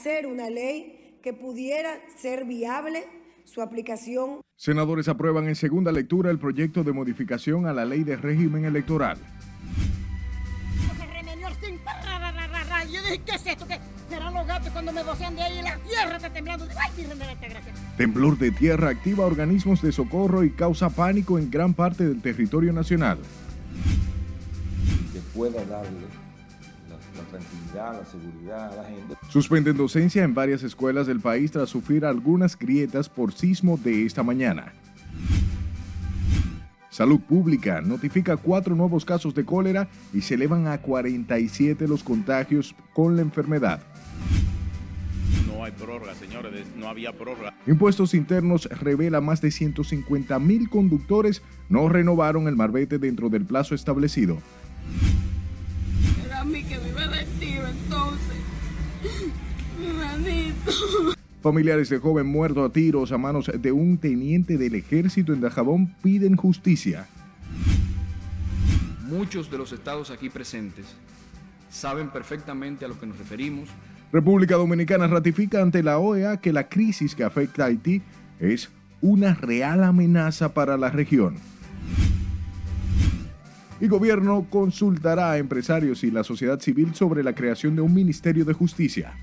hacer una ley que pudiera ser viable su aplicación. Senadores aprueban en segunda lectura el proyecto de modificación a la ley de régimen electoral. Yo dije, ¿qué es esto? ¿Qué? ¿Serán los gatos cuando me vocean de ahí y la tierra está temblando? ¡Ay, Virgen de la Gracia! Temblor de tierra activa organismos de socorro y causa pánico en gran parte del territorio nacional. Que pueda darle tranquilidad, la seguridad a la gente. Suspenden docencia en varias escuelas del país tras sufrir algunas grietas por sismo de esta mañana. Salud Pública notifica cuatro nuevos casos de cólera y se elevan a 47 los contagios con la enfermedad. No hay prórroga, señores, no había prórroga. Impuestos Internos revela más de 150 mil conductores no renovaron el marbete dentro del plazo establecido. Familiares de joven muerto a tiros a manos de un teniente del ejército en Dajabón piden justicia. Muchos de los estados aquí presentes saben perfectamente a lo que nos referimos. República Dominicana ratifica ante la OEA que la crisis que afecta a Haití es una real amenaza para la región. Y gobierno consultará a empresarios y la sociedad civil sobre la creación de un Ministerio de Justicia.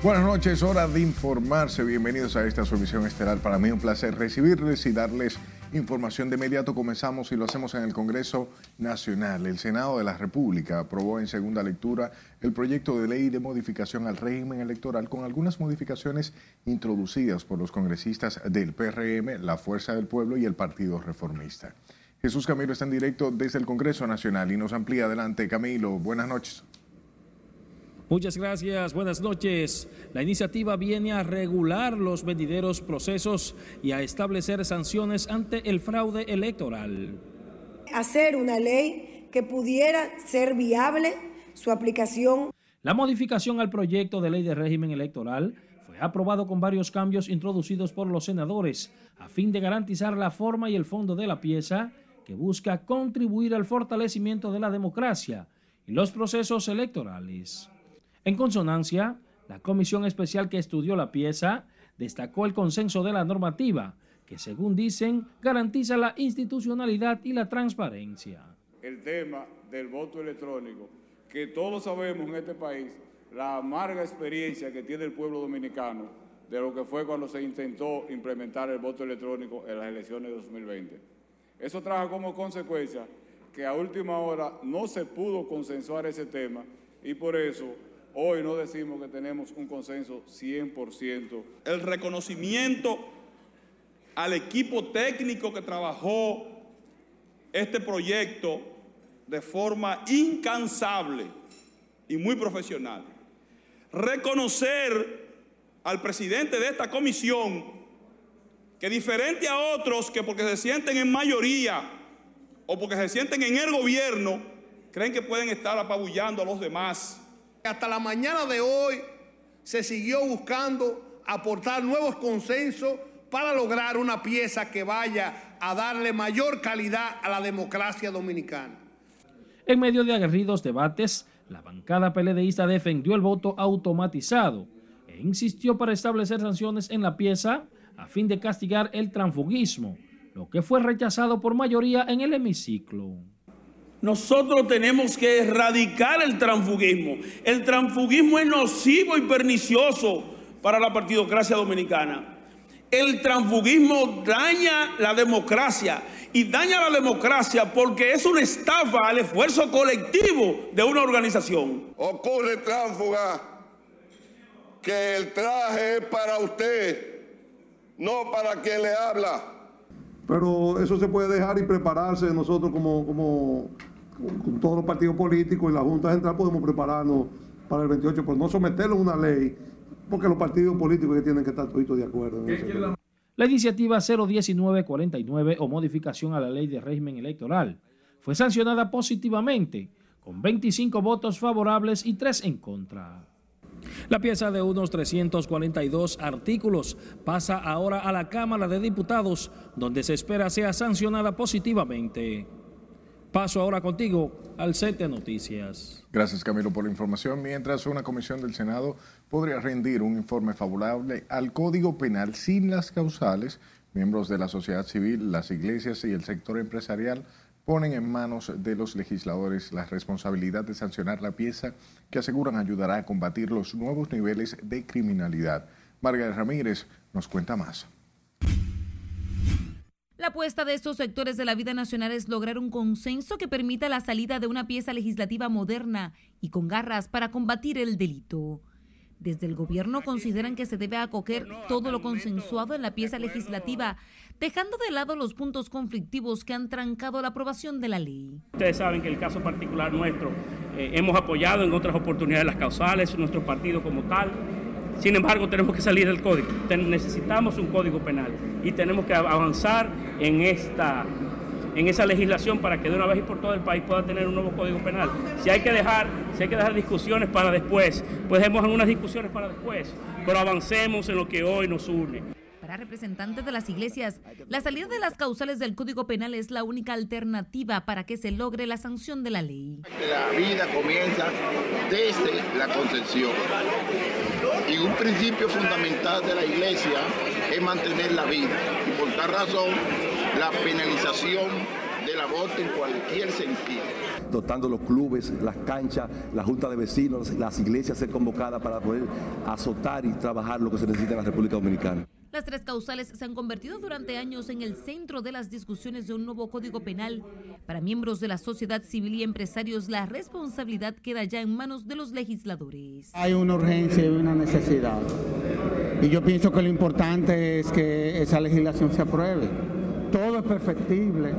Buenas noches, hora de informarse. Bienvenidos a esta su emisión estelar. Para mí un placer recibirles y darles información de inmediato. Comenzamos y lo hacemos en el Congreso Nacional. El Senado de la República aprobó en segunda lectura el proyecto de ley de modificación al régimen electoral con algunas modificaciones introducidas por los congresistas del PRM, la Fuerza del Pueblo y el Partido Reformista. Jesús Camilo está en directo desde el Congreso Nacional y nos amplía adelante. Camilo, buenas noches. Muchas gracias, buenas noches. La iniciativa viene a regular los vendideros procesos y a establecer sanciones ante el fraude electoral. Hacer una ley que pudiera ser viable su aplicación. La modificación al proyecto de ley de régimen electoral fue aprobado con varios cambios introducidos por los senadores a fin de garantizar la forma y el fondo de la pieza que busca contribuir al fortalecimiento de la democracia y los procesos electorales. En consonancia, la comisión especial que estudió la pieza destacó el consenso de la normativa, que según dicen garantiza la institucionalidad y la transparencia. El tema del voto electrónico, que todos sabemos en este país la amarga experiencia que tiene el pueblo dominicano de lo que fue cuando se intentó implementar el voto electrónico en las elecciones de 2020. Eso trajo como consecuencia que a última hora no se pudo consensuar ese tema y por eso Hoy no decimos que tenemos un consenso 100%. El reconocimiento al equipo técnico que trabajó este proyecto de forma incansable y muy profesional. Reconocer al presidente de esta comisión que diferente a otros que porque se sienten en mayoría o porque se sienten en el gobierno, creen que pueden estar apabullando a los demás hasta la mañana de hoy se siguió buscando aportar nuevos consensos para lograr una pieza que vaya a darle mayor calidad a la democracia dominicana. En medio de aguerridos debates, la bancada PLDista defendió el voto automatizado e insistió para establecer sanciones en la pieza a fin de castigar el transfugismo, lo que fue rechazado por mayoría en el hemiciclo. Nosotros tenemos que erradicar el transfugismo. El transfugismo es nocivo y pernicioso para la partidocracia dominicana. El transfugismo daña la democracia y daña la democracia porque es una estafa al esfuerzo colectivo de una organización. Ocurre, tránsfuga, que el traje es para usted, no para quien le habla. Pero eso se puede dejar y prepararse nosotros como, como con todos los partidos políticos y la Junta Central podemos prepararnos para el 28, pero no someterlo a una ley, porque los partidos políticos que tienen que estar todos de acuerdo. la iniciativa 01949 o modificación a la ley de régimen electoral fue sancionada positivamente con 25 votos favorables y 3 en contra. La pieza de unos 342 artículos pasa ahora a la Cámara de Diputados, donde se espera sea sancionada positivamente. Paso ahora contigo al set noticias. Gracias Camilo por la información. Mientras una comisión del Senado podría rendir un informe favorable al Código Penal sin las causales, miembros de la sociedad civil, las iglesias y el sector empresarial ponen en manos de los legisladores la responsabilidad de sancionar la pieza que aseguran ayudará a combatir los nuevos niveles de criminalidad. Margarita Ramírez nos cuenta más. La apuesta de estos sectores de la vida nacional es lograr un consenso que permita la salida de una pieza legislativa moderna y con garras para combatir el delito. Desde el gobierno consideran que se debe acoger todo lo consensuado en la pieza legislativa, dejando de lado los puntos conflictivos que han trancado la aprobación de la ley. Ustedes saben que el caso particular nuestro eh, hemos apoyado en otras oportunidades las causales, nuestro partido como tal. Sin embargo, tenemos que salir del código. necesitamos un código penal y tenemos que avanzar en esta en esa legislación para que de una vez y por todo el país pueda tener un nuevo código penal. Si hay que dejar, si hay que dejar discusiones para después, pues demos algunas discusiones para después, pero avancemos en lo que hoy nos une. Para representantes de las iglesias, la salida de las causales del Código Penal es la única alternativa para que se logre la sanción de la ley. La vida comienza desde la concepción. Y un principio fundamental de la iglesia es mantener la vida. Y por tal razón, la penalización del aborto en cualquier sentido. Dotando los clubes, las canchas, la junta de vecinos, las iglesias ser convocadas para poder azotar y trabajar lo que se necesita en la República Dominicana. Las tres causales se han convertido durante años en el centro de las discusiones de un nuevo código penal. Para miembros de la sociedad civil y empresarios, la responsabilidad queda ya en manos de los legisladores. Hay una urgencia y una necesidad. Y yo pienso que lo importante es que esa legislación se apruebe todo es perfectible.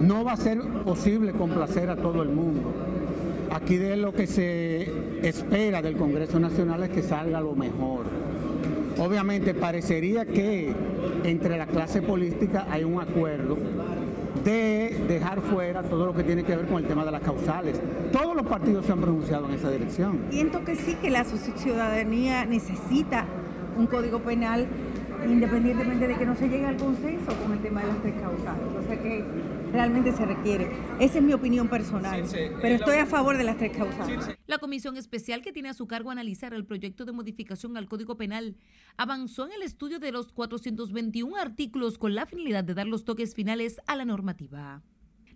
No va a ser posible complacer a todo el mundo. Aquí de lo que se espera del Congreso Nacional es que salga lo mejor. Obviamente parecería que entre la clase política hay un acuerdo de dejar fuera todo lo que tiene que ver con el tema de las causales. Todos los partidos se han pronunciado en esa dirección. Siento que sí, que la ciudadanía necesita un código penal independientemente de que no se llegue al consenso con el tema de las tres causales. O sea que realmente se requiere. Esa es mi opinión personal, pero estoy a favor de las tres causales. La comisión especial que tiene a su cargo analizar el proyecto de modificación al Código Penal avanzó en el estudio de los 421 artículos con la finalidad de dar los toques finales a la normativa.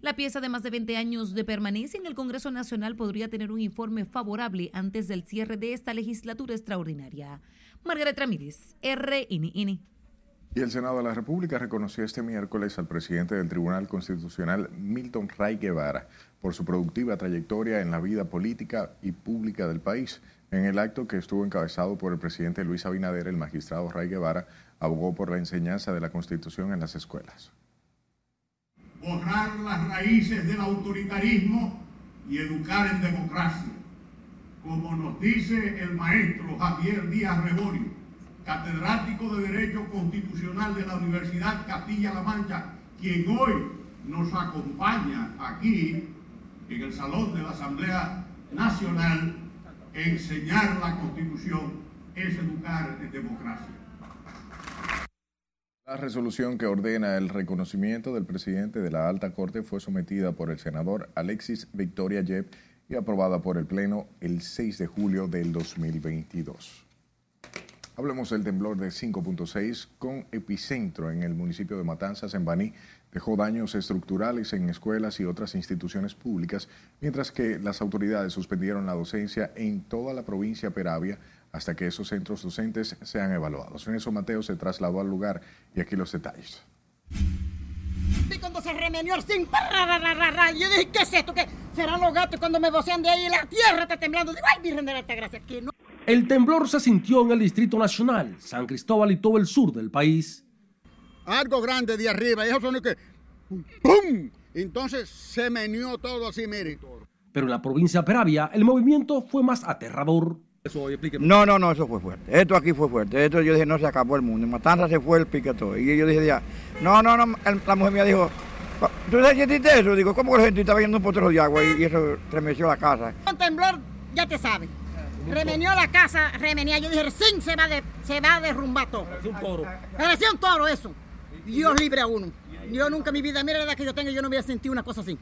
La pieza de más de 20 años de permanencia en el Congreso Nacional podría tener un informe favorable antes del cierre de esta legislatura extraordinaria. Margaret Ramírez, RNN. Y el Senado de la República reconoció este miércoles al presidente del Tribunal Constitucional, Milton Ray Guevara, por su productiva trayectoria en la vida política y pública del país. En el acto que estuvo encabezado por el presidente Luis Abinader, el magistrado Ray Guevara abogó por la enseñanza de la Constitución en las escuelas. Borrar las raíces del autoritarismo y educar en democracia como nos dice el maestro Javier Díaz Reborio, catedrático de Derecho Constitucional de la Universidad Castilla-La Mancha, quien hoy nos acompaña aquí en el Salón de la Asamblea Nacional, enseñar la Constitución es educar en democracia. La resolución que ordena el reconocimiento del presidente de la Alta Corte fue sometida por el senador Alexis Victoria Yep y aprobada por el Pleno el 6 de julio del 2022. Hablemos del temblor de 5.6 con epicentro en el municipio de Matanzas, en Baní. Dejó daños estructurales en escuelas y otras instituciones públicas, mientras que las autoridades suspendieron la docencia en toda la provincia Peravia hasta que esos centros docentes sean evaluados. En eso Mateo se trasladó al lugar y aquí los detalles. Y cuando se remenió el zinc, yo dije, ¿qué es esto? ¿Qué serán los gatos cuando me vocean de ahí la tierra está temblando? Digo, ay, Virgen de la Gracia, que no. El temblor se sintió en el Distrito Nacional, San Cristóbal y todo el sur del país. Algo grande de arriba, y eso son que ¡pum! Entonces se meneó todo así, mire. Pero en la provincia de Peravia, el movimiento fue más aterrador. No, no, no, eso fue fuerte. Esto aquí fue fuerte. Esto yo dije, no se acabó el mundo. En Matanza se fue el piquetón. Y yo dije, ya, no, no, no. La mujer mía dijo, ¿tú sentiste eso? Digo, ¿cómo que la gente estaba viendo un potrero de agua y, eso estremeció la casa? Con temblor, ya te sabes. remenió la casa, remenía. Yo dije, sí, se va, de, se va a derrumbar todo. Parecía un toro. Parecía un toro eso. Dios libre a uno. Yo nunca en mi vida, mira la edad que yo tengo, yo no había sentido una cosa así.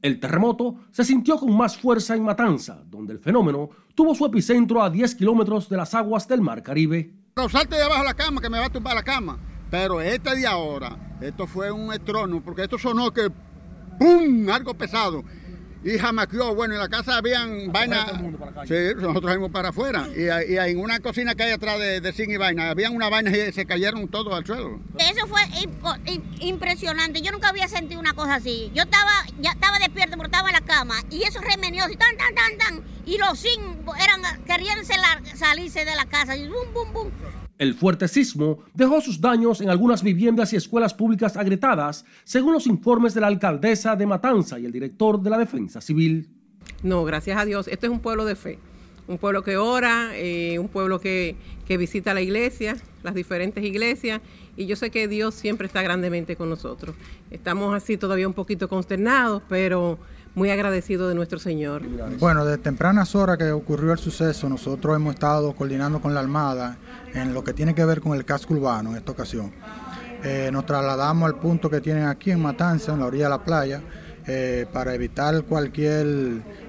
El terremoto se sintió con más fuerza en Matanza, donde el fenómeno tuvo su epicentro a 10 kilómetros de las aguas del Mar Caribe. Pero salte de abajo la cama que me va a tumbar la cama. Pero este de ahora, esto fue un estrono, porque esto sonó que ¡pum! algo pesado. Y jamaqueó, bueno, en la casa habían vainas. Sí, nosotros fuimos para afuera. Y, y en una cocina que hay atrás de, de zinc y vaina, habían una vaina y se cayeron todos al suelo. Eso fue impresionante. Yo nunca había sentido una cosa así. Yo estaba, ya estaba despierto, pero estaba en la cama. Y eso remenió así, tan, tan, tan, tan. Y los zinc eran, querían salirse de la casa. Y bum, bum, bum. El fuerte sismo dejó sus daños en algunas viviendas y escuelas públicas agrietadas, según los informes de la alcaldesa de Matanza y el director de la Defensa Civil. No, gracias a Dios. Este es un pueblo de fe. Un pueblo que ora, eh, un pueblo que, que visita la iglesia, las diferentes iglesias. Y yo sé que Dios siempre está grandemente con nosotros. Estamos así todavía un poquito consternados, pero muy agradecidos de nuestro Señor. Bueno, de tempranas horas que ocurrió el suceso, nosotros hemos estado coordinando con la Armada en lo que tiene que ver con el casco urbano en esta ocasión. Eh, nos trasladamos al punto que tienen aquí en Matanza, en la orilla de la playa, eh, para evitar cualquier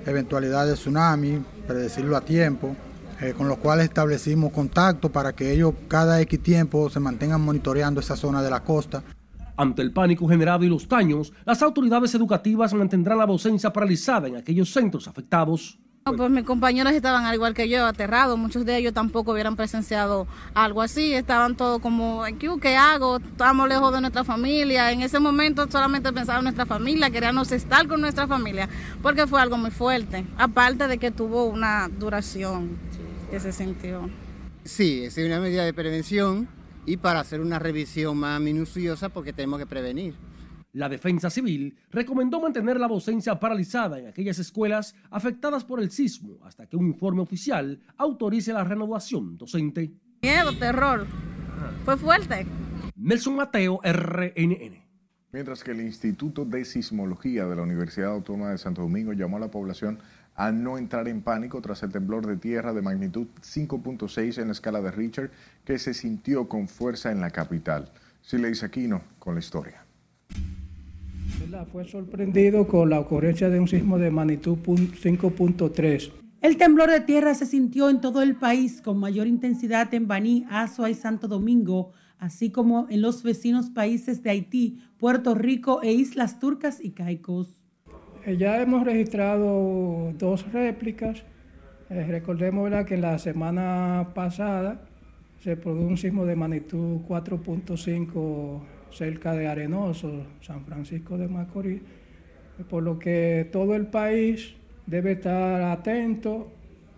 eventualidad de tsunami, predecirlo a tiempo, eh, con los cuales establecimos contacto para que ellos cada X tiempo se mantengan monitoreando esa zona de la costa. Ante el pánico generado y los daños, las autoridades educativas mantendrán la docencia paralizada en aquellos centros afectados. No, Pues mis compañeros estaban al igual que yo, aterrados. Muchos de ellos tampoco hubieran presenciado algo así. Estaban todos como, ¿qué, hago? Estamos lejos de nuestra familia. En ese momento solamente pensaba en nuestra familia, queríamos estar con nuestra familia, porque fue algo muy fuerte. Aparte de que tuvo una duración que se sintió. Sí, es una medida de prevención y para hacer una revisión más minuciosa porque tenemos que prevenir. La Defensa Civil recomendó mantener la docencia paralizada en aquellas escuelas afectadas por el sismo hasta que un informe oficial autorice la renovación docente. Miedo, terror. Fue fuerte. Nelson Mateo, RNN. Mientras que el Instituto de Sismología de la Universidad Autónoma de Santo Domingo llamó a la población a no entrar en pánico tras el temblor de tierra de magnitud 5.6 en la escala de Richter que se sintió con fuerza en la capital. Sileis Aquino con la historia. Fue sorprendido con la ocurrencia de un sismo de magnitud pun- 5.3. El temblor de tierra se sintió en todo el país con mayor intensidad en Baní, Azua y Santo Domingo, así como en los vecinos países de Haití, Puerto Rico e Islas Turcas y Caicos. Eh, Ya hemos registrado dos réplicas. Eh, recordemos ¿verdad? que la semana pasada se produjo un sismo de magnitud 4.5 cerca de Arenoso, San Francisco de Macorís, por lo que todo el país debe estar atento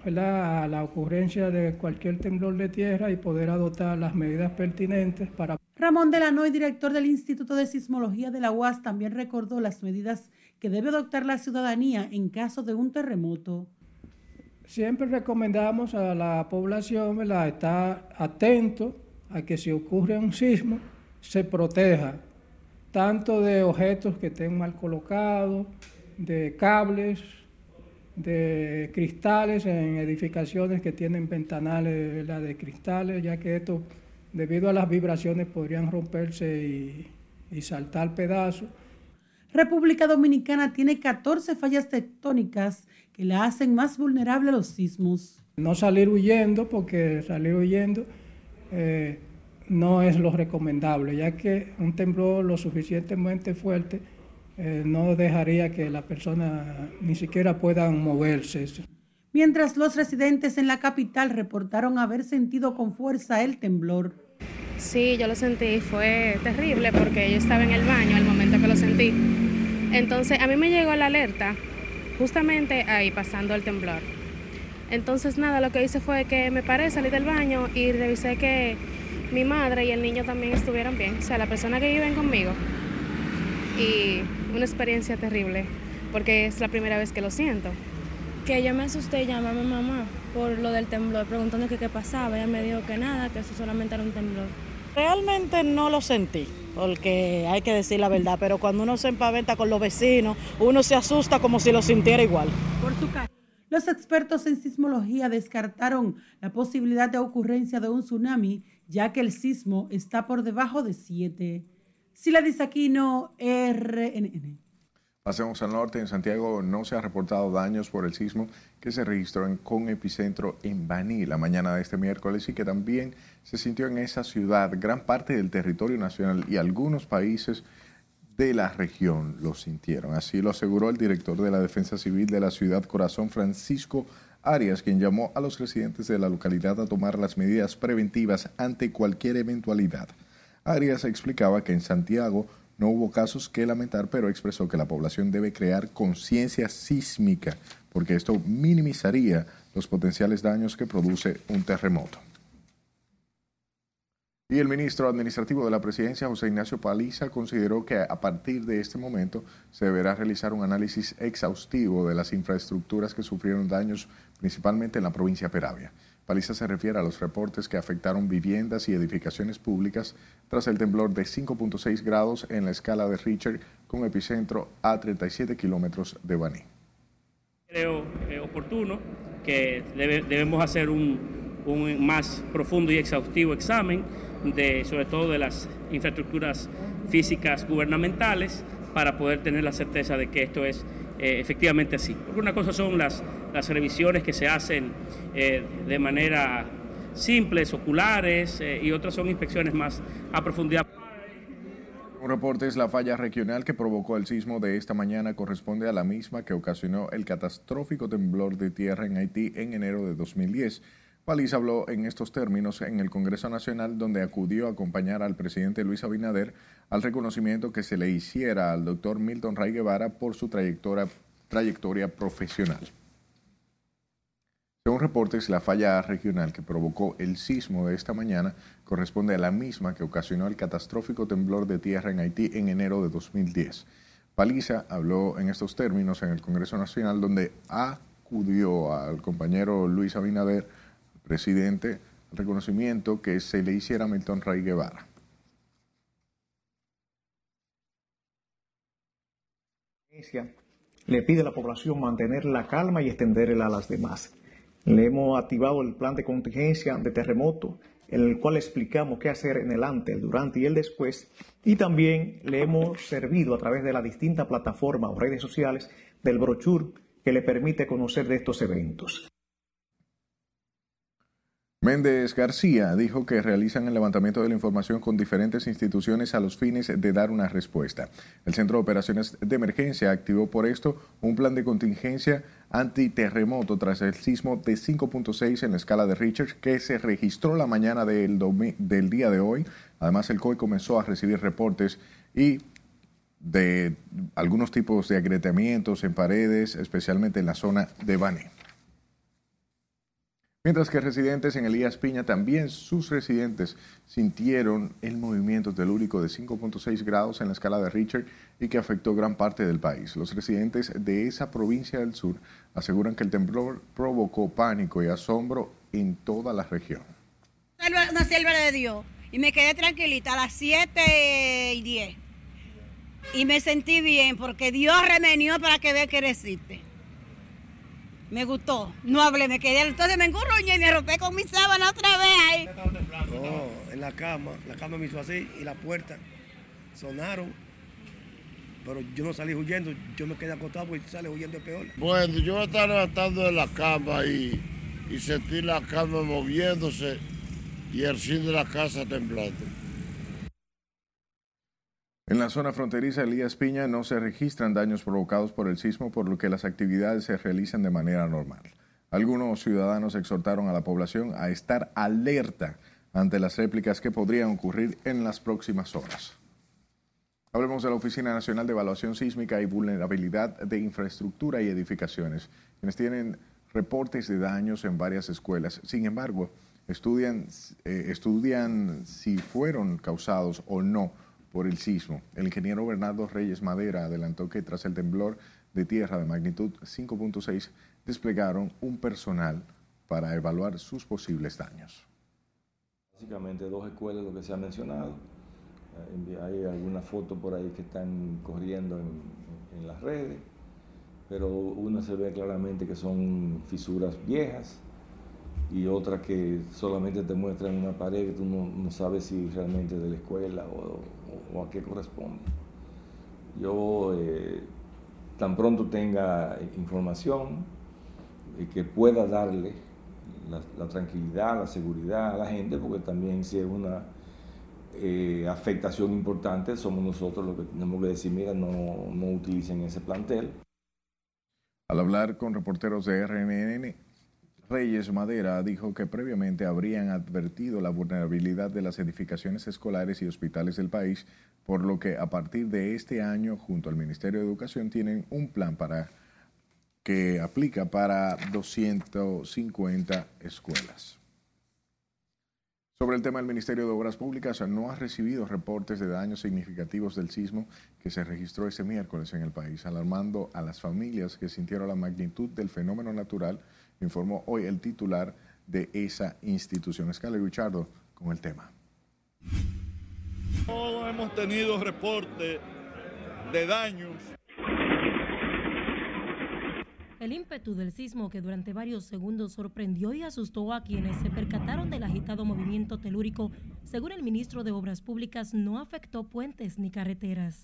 ¿verdad? a la ocurrencia de cualquier temblor de tierra y poder adoptar las medidas pertinentes para Ramón Delanoy, director del Instituto de Sismología de la UAS, también recordó las medidas que debe adoptar la ciudadanía en caso de un terremoto. Siempre recomendamos a la población estar atento a que si ocurre un sismo se proteja tanto de objetos que estén mal colocados, de cables, de cristales en edificaciones que tienen ventanales de cristales, ya que esto, debido a las vibraciones, podrían romperse y saltar pedazos. República Dominicana tiene 14 fallas tectónicas que la hacen más vulnerable a los sismos. No salir huyendo, porque salir huyendo eh, no es lo recomendable, ya que un temblor lo suficientemente fuerte eh, no dejaría que la persona ni siquiera puedan moverse. Mientras los residentes en la capital reportaron haber sentido con fuerza el temblor. Sí, yo lo sentí, fue terrible porque yo estaba en el baño al momento que lo sentí. Entonces a mí me llegó la alerta justamente ahí pasando el temblor. Entonces nada, lo que hice fue que me paré, salí del baño y revisé que mi madre y el niño también estuvieran bien, o sea, la persona que viven conmigo. Y una experiencia terrible porque es la primera vez que lo siento. que yo me asusté llamé a mi mamá por lo del temblor, preguntando qué pasaba. Ella me dijo que nada, que eso solamente era un temblor. Realmente no lo sentí, porque hay que decir la verdad, pero cuando uno se empaventa con los vecinos, uno se asusta como si lo sintiera igual. Los expertos en sismología descartaron la posibilidad de ocurrencia de un tsunami, ya que el sismo está por debajo de 7. Sila Disaquino, RNN. Pasemos al norte. En Santiago no se ha reportado daños por el sismo que se registró en, con epicentro en Baní la mañana de este miércoles y que también se sintió en esa ciudad. Gran parte del territorio nacional y algunos países de la región lo sintieron. Así lo aseguró el director de la Defensa Civil de la ciudad Corazón, Francisco Arias, quien llamó a los residentes de la localidad a tomar las medidas preventivas ante cualquier eventualidad. Arias explicaba que en Santiago no hubo casos que lamentar, pero expresó que la población debe crear conciencia sísmica, porque esto minimizaría los potenciales daños que produce un terremoto. Y el ministro administrativo de la presidencia, José Ignacio Paliza, consideró que a partir de este momento se deberá realizar un análisis exhaustivo de las infraestructuras que sufrieron daños principalmente en la provincia de Peravia. Paliza se refiere a los reportes que afectaron viviendas y edificaciones públicas tras el temblor de 5.6 grados en la escala de Richter con epicentro a 37 kilómetros de Baní. Creo eh, oportuno que debemos hacer un, un más profundo y exhaustivo examen de, sobre todo de las infraestructuras físicas gubernamentales para poder tener la certeza de que esto es eh, efectivamente así. Porque una cosa son las, las revisiones que se hacen eh, de manera simples, oculares, eh, y otras son inspecciones más a profundidad. Un reporte es la falla regional que provocó el sismo de esta mañana corresponde a la misma que ocasionó el catastrófico temblor de tierra en Haití en enero de 2010. Paliza habló en estos términos en el Congreso Nacional, donde acudió a acompañar al presidente Luis Abinader al reconocimiento que se le hiciera al doctor Milton Ray Guevara por su trayectoria, trayectoria profesional. Según reportes, la falla regional que provocó el sismo de esta mañana corresponde a la misma que ocasionó el catastrófico temblor de tierra en Haití en enero de 2010. Paliza habló en estos términos en el Congreso Nacional, donde acudió al compañero Luis Abinader presidente, reconocimiento que se le hiciera a Milton Ray Guevara. Le pide a la población mantener la calma y extenderla a las demás. Le hemos activado el plan de contingencia de terremoto, en el cual explicamos qué hacer en el antes, el durante y el después. Y también le hemos servido a través de la distinta plataforma o redes sociales del brochure que le permite conocer de estos eventos. Méndez García dijo que realizan el levantamiento de la información con diferentes instituciones a los fines de dar una respuesta. El Centro de Operaciones de Emergencia activó por esto un plan de contingencia antiterremoto tras el sismo de 5.6 en la escala de Richter que se registró la mañana del, del día de hoy. Además, el COI comenzó a recibir reportes y de algunos tipos de agrietamientos en paredes, especialmente en la zona de Bane. Mientras que residentes en Elías Piña, también sus residentes sintieron el movimiento telúrico de 5.6 grados en la escala de Richter y que afectó gran parte del país. Los residentes de esa provincia del sur aseguran que el temblor provocó pánico y asombro en toda la región. Una selva de Dios y me quedé tranquilita a las 7 y 10 y me sentí bien porque Dios remenió para que vea que resiste. Me gustó. No hablé, me quedé. Entonces me engurruñé y me rompí con mi sábana otra vez ahí. No, en la cama. La cama me hizo así y la puerta sonaron. Pero yo no salí huyendo, yo me quedé acostado porque sale huyendo peor. Bueno, yo estaba levantando de la cama y, y sentí la cama moviéndose y el cine de la casa temblando. En la zona fronteriza Elías Piña no se registran daños provocados por el sismo, por lo que las actividades se realizan de manera normal. Algunos ciudadanos exhortaron a la población a estar alerta ante las réplicas que podrían ocurrir en las próximas horas. Hablemos de la Oficina Nacional de Evaluación Sísmica y Vulnerabilidad de Infraestructura y Edificaciones, quienes tienen reportes de daños en varias escuelas. Sin embargo, estudian, eh, estudian si fueron causados o no por el sismo. El ingeniero Bernardo Reyes Madera adelantó que tras el temblor de tierra de magnitud 5.6 desplegaron un personal para evaluar sus posibles daños. Básicamente dos escuelas, lo que se ha mencionado. Eh, hay algunas fotos por ahí que están corriendo en, las redes. pero una se ve claramente que son fisuras viejas y otra que solamente te muestran una pared que tú no, sabes si realmente es de la escuela o, a qué corresponde. Yo eh, tan pronto tenga información y que pueda darle la, tranquilidad, la seguridad a la gente, porque también si es una eh, afectación importante, somos nosotros los que tenemos que decir, mira, no, no utilicen ese plantel. Al hablar con reporteros de RNN, Reyes Madera dijo que previamente habrían advertido la vulnerabilidad de las edificaciones escolares y hospitales del país, por lo que a partir de este año, junto al Ministerio de Educación, tienen un plan para que aplica para 250 escuelas. Sobre el tema, el Ministerio de Obras Públicas no ha recibido reportes de daños significativos del sismo que se registró ese miércoles en el país, alarmando a las familias que sintieron la magnitud del fenómeno natural, informó hoy el titular de esa institución. Escala Richardo con el tema. No hemos tenido reporte de daños el ímpetu del sismo que durante varios segundos sorprendió y asustó a quienes se percataron del agitado movimiento telúrico, según el ministro de Obras Públicas, no afectó puentes ni carreteras.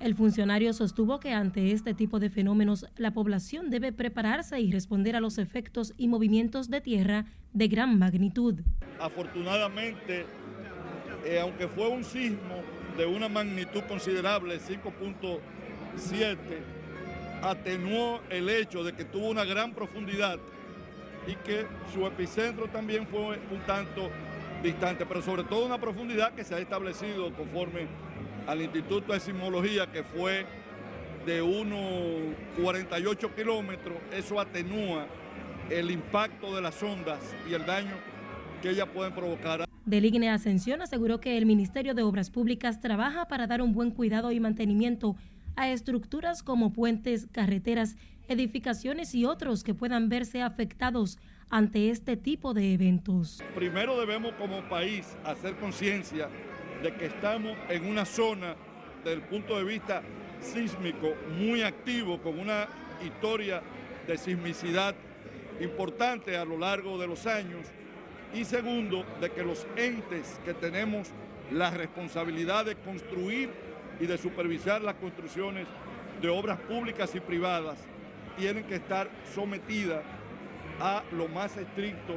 El funcionario sostuvo que ante este tipo de fenómenos la población debe prepararse y responder a los efectos y movimientos de tierra de gran magnitud. Afortunadamente, eh, aunque fue un sismo de una magnitud considerable, 5.7, atenuó el hecho de que tuvo una gran profundidad y que su epicentro también fue un tanto distante, pero sobre todo una profundidad que se ha establecido conforme al Instituto de Sismología, que fue de unos 48 kilómetros, eso atenúa el impacto de las ondas y el daño que ellas pueden provocar. Deligne Ascensión aseguró que el Ministerio de Obras Públicas trabaja para dar un buen cuidado y mantenimiento a estructuras como puentes, carreteras, edificaciones y otros que puedan verse afectados ante este tipo de eventos. Primero debemos como país hacer conciencia de que estamos en una zona desde el punto de vista sísmico muy activo, con una historia de sismicidad importante a lo largo de los años. Y segundo, de que los entes que tenemos la responsabilidad de construir y de supervisar las construcciones de obras públicas y privadas tienen que estar sometidas a los más estrictos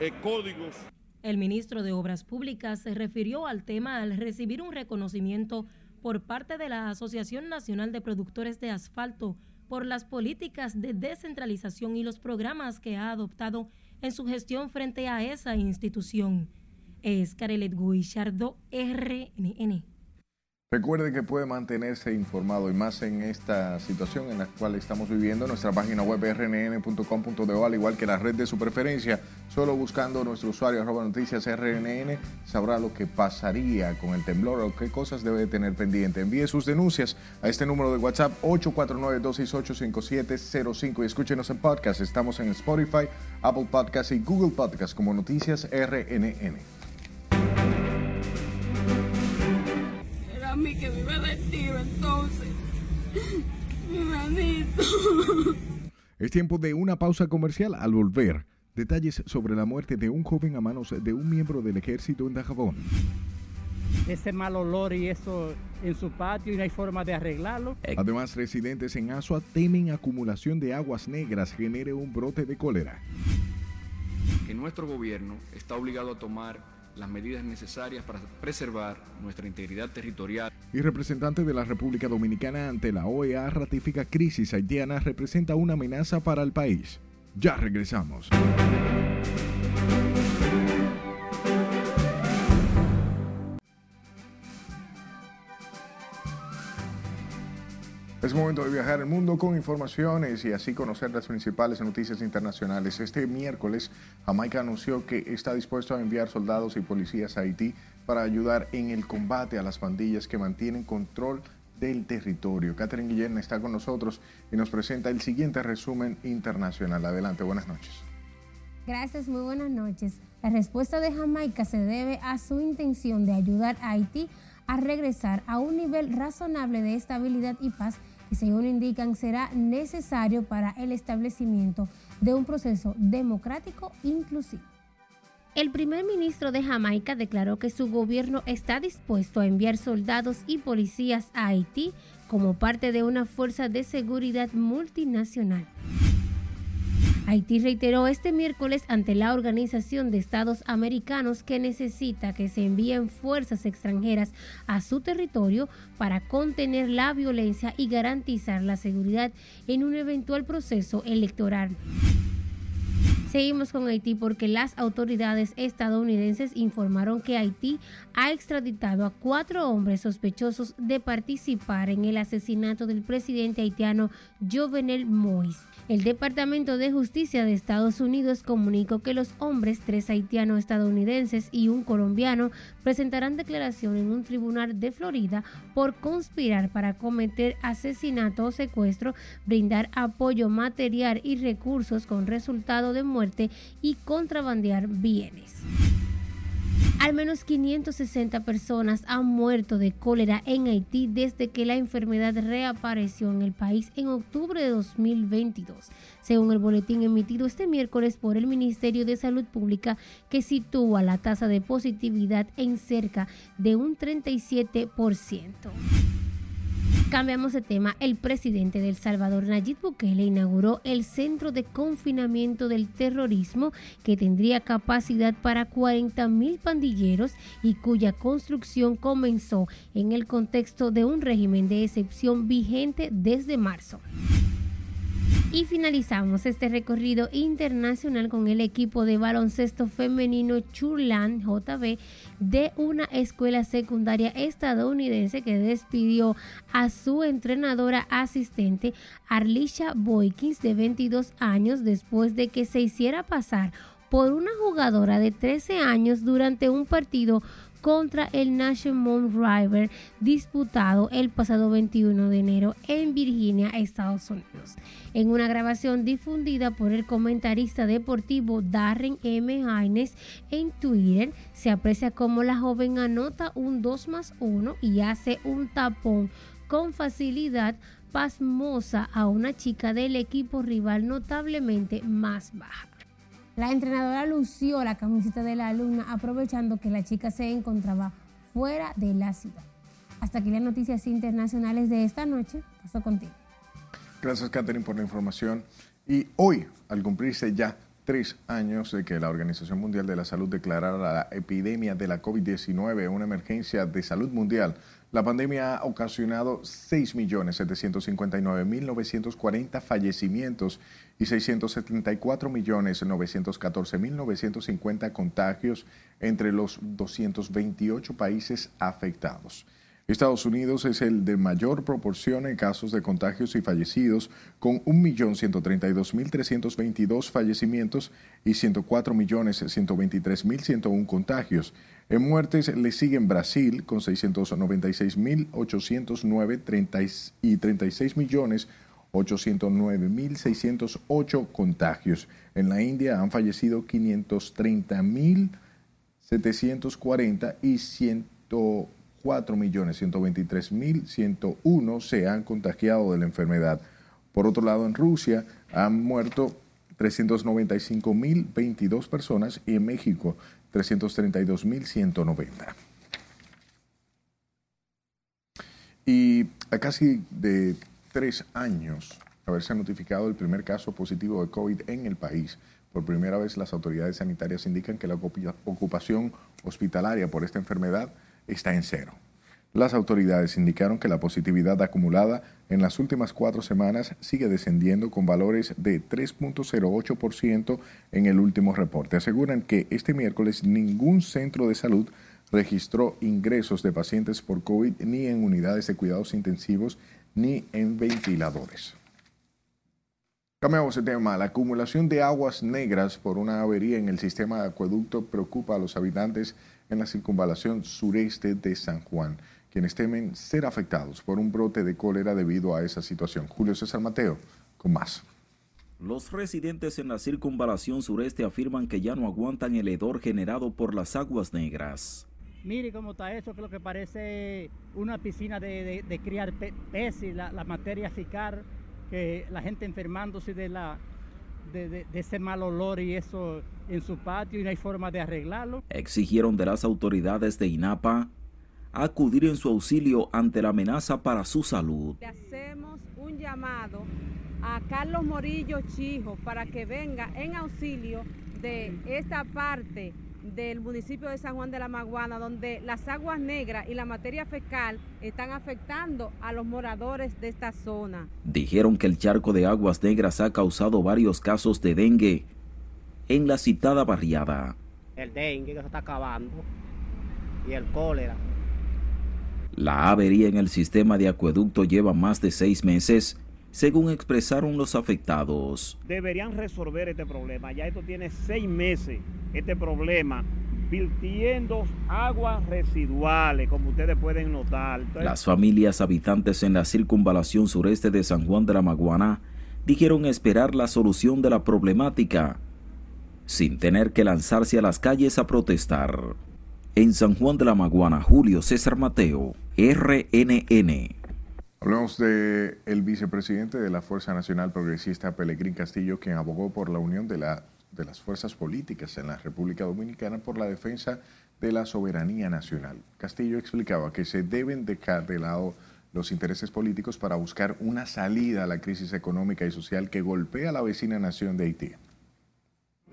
eh, códigos. El ministro de Obras Públicas se refirió al tema al recibir un reconocimiento por parte de la Asociación Nacional de Productores de Asfalto por las políticas de descentralización y los programas que ha adoptado en su gestión frente a esa institución. Es Carelet Guillardo, RNN. Recuerde que puede mantenerse informado y más en esta situación en la cual estamos viviendo. Nuestra página web rnn.com.do, al igual que la red de su preferencia, solo buscando nuestro usuario arroba noticias rnn, sabrá lo que pasaría con el temblor o qué cosas debe tener pendiente. Envíe sus denuncias a este número de WhatsApp 849-268-5705 y escúchenos en podcast. Estamos en Spotify, Apple Podcast y Google Podcast como Noticias RNN. Que me iba tiro entonces. Mi manito. Es tiempo de una pausa comercial al volver. Detalles sobre la muerte de un joven a manos de un miembro del ejército en Dajabón. Ese mal olor y eso en su patio y no hay forma de arreglarlo. Además, residentes en Asua temen acumulación de aguas negras genere un brote de cólera. Que nuestro gobierno está obligado a tomar las medidas necesarias para preservar nuestra integridad territorial. Y representante de la República Dominicana ante la OEA ratifica crisis haitiana representa una amenaza para el país. Ya regresamos. Es momento de viajar el mundo con informaciones y así conocer las principales noticias internacionales. Este miércoles, Jamaica anunció que está dispuesto a enviar soldados y policías a Haití para ayudar en el combate a las pandillas que mantienen control del territorio. Catherine Guillén está con nosotros y nos presenta el siguiente resumen internacional. Adelante, buenas noches. Gracias, muy buenas noches. La respuesta de Jamaica se debe a su intención de ayudar a Haití a regresar a un nivel razonable de estabilidad y paz que según indican será necesario para el establecimiento de un proceso democrático inclusivo. El primer ministro de Jamaica declaró que su gobierno está dispuesto a enviar soldados y policías a Haití como parte de una fuerza de seguridad multinacional. Haití reiteró este miércoles ante la Organización de Estados Americanos que necesita que se envíen fuerzas extranjeras a su territorio para contener la violencia y garantizar la seguridad en un eventual proceso electoral. Seguimos con Haití porque las autoridades estadounidenses informaron que Haití ha extraditado a cuatro hombres sospechosos de participar en el asesinato del presidente haitiano Jovenel Moïse. El Departamento de Justicia de Estados Unidos comunicó que los hombres, tres haitianos estadounidenses y un colombiano, presentarán declaración en un tribunal de Florida por conspirar para cometer asesinato o secuestro, brindar apoyo material y recursos con resultado de muerte y contrabandear bienes. Al menos 560 personas han muerto de cólera en Haití desde que la enfermedad reapareció en el país en octubre de 2022, según el boletín emitido este miércoles por el Ministerio de Salud Pública que sitúa la tasa de positividad en cerca de un 37%. Cambiamos de tema. El presidente de El Salvador, Nayib Bukele, inauguró el Centro de Confinamiento del Terrorismo que tendría capacidad para 40 mil pandilleros y cuya construcción comenzó en el contexto de un régimen de excepción vigente desde marzo. Y finalizamos este recorrido internacional con el equipo de baloncesto femenino Churland JB de una escuela secundaria estadounidense que despidió a su entrenadora asistente Arlisha Boykins de 22 años después de que se hiciera pasar por una jugadora de 13 años durante un partido contra el National River disputado el pasado 21 de enero en Virginia, Estados Unidos. En una grabación difundida por el comentarista deportivo Darren M. Haines en Twitter, se aprecia cómo la joven anota un 2 más 1 y hace un tapón con facilidad pasmosa a una chica del equipo rival notablemente más baja. La entrenadora lució la camiseta de la alumna aprovechando que la chica se encontraba fuera de la ciudad. Hasta aquí las noticias internacionales de esta noche. Paso contigo. Gracias, Catherine, por la información. Y hoy, al cumplirse ya tres años de que la Organización Mundial de la Salud declarara la epidemia de la COVID-19 una emergencia de salud mundial, la pandemia ha ocasionado 6.759.940 fallecimientos y 674.914.950 contagios entre los 228 países afectados. Estados Unidos es el de mayor proporción en casos de contagios y fallecidos, con 1.132.322 fallecimientos y 104.123.101 contagios. En muertes le siguen Brasil con 696.809 y 36.809.608 contagios. En la India han fallecido 530.740 y 104.123.101 se han contagiado de la enfermedad. Por otro lado, en Rusia han muerto 395.022 personas y en México 332.190. Y a casi de tres años haberse notificado el primer caso positivo de COVID en el país, por primera vez las autoridades sanitarias indican que la ocupación hospitalaria por esta enfermedad está en cero. Las autoridades indicaron que la positividad acumulada en las últimas cuatro semanas sigue descendiendo con valores de 3.08% en el último reporte. Aseguran que este miércoles ningún centro de salud registró ingresos de pacientes por COVID ni en unidades de cuidados intensivos ni en ventiladores. Cambiamos de tema. La acumulación de aguas negras por una avería en el sistema de acueducto preocupa a los habitantes en la circunvalación sureste de San Juan quienes temen ser afectados por un brote de cólera debido a esa situación. Julio César Mateo, con más. Los residentes en la circunvalación sureste afirman que ya no aguantan el hedor generado por las aguas negras. Mire cómo está eso, que lo que parece una piscina de, criar peces, la, la, materia ficar, que la gente enfermándose de, la, de, ese mal olor y eso en su patio y no hay forma de arreglarlo. Exigieron de las autoridades de INAPA acudir en su auxilio ante la amenaza para su salud. Le hacemos un llamado a Carlos Morillo Chijo para que venga en auxilio de esta parte del municipio de San Juan de la Maguana, donde las aguas negras y la materia fecal están afectando a los moradores de esta zona. Dijeron que el charco de aguas negras ha causado varios casos de dengue en la citada barriada. El dengue que se está acabando y el cólera. La avería en el sistema de acueducto lleva más de seis meses según expresaron los afectados. Deberían resolver este problema. Ya esto tiene seis meses, este problema, virtiendo aguas residuales, como ustedes pueden notar. Las familias habitantes en la circunvalación sureste de San Juan de la Maguana dijeron esperar la solución de la problemática sin tener que lanzarse a las calles a protestar. En San Juan de la Maguana, Julio César Mateo, RNN. Hablamos de el vicepresidente de la Fuerza Nacional Progresista, Pelegrín Castillo, quien abogó por la unión de, la, de las fuerzas políticas en la República Dominicana por la defensa de la soberanía nacional. Castillo explicaba que se deben dejar de lado los intereses políticos para buscar una salida a la crisis económica y social que golpea a la vecina nación de Haití.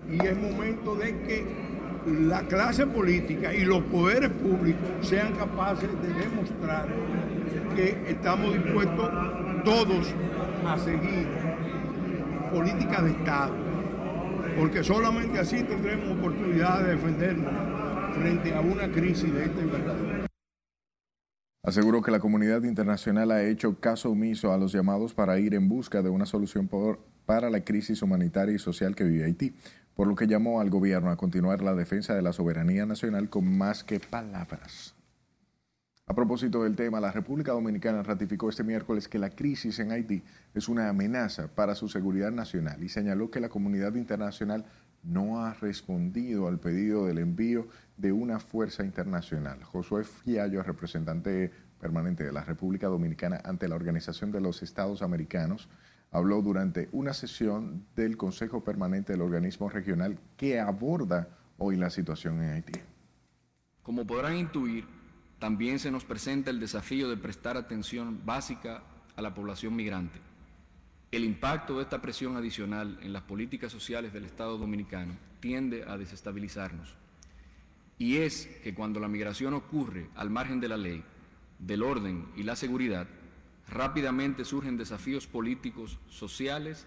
Y es momento de que la clase política y los poderes públicos sean capaces de demostrar que estamos dispuestos todos a seguir política de Estado, porque solamente así tendremos oportunidad de defendernos frente a una crisis de esta envergadura. Aseguró que la comunidad internacional ha hecho caso omiso a los llamados para ir en busca de una solución para la crisis humanitaria y social que vive Haití, por lo que llamó al gobierno a continuar la defensa de la soberanía nacional con más que palabras. A propósito del tema, la República Dominicana ratificó este miércoles que la crisis en Haití es una amenaza para su seguridad nacional y señaló que la comunidad internacional no ha respondido al pedido del envío de una fuerza internacional. Josué Fiallo, representante permanente de la República Dominicana ante la Organización de los Estados Americanos, habló durante una sesión del Consejo Permanente del Organismo Regional que aborda hoy la situación en Haití. Como podrán intuir, también se nos presenta el desafío de prestar atención básica a la población migrante. El impacto de esta presión adicional en las políticas sociales del Estado dominicano tiende a desestabilizarnos. Y es que cuando la migración ocurre al margen de la ley, del orden y la seguridad, rápidamente surgen desafíos políticos, sociales,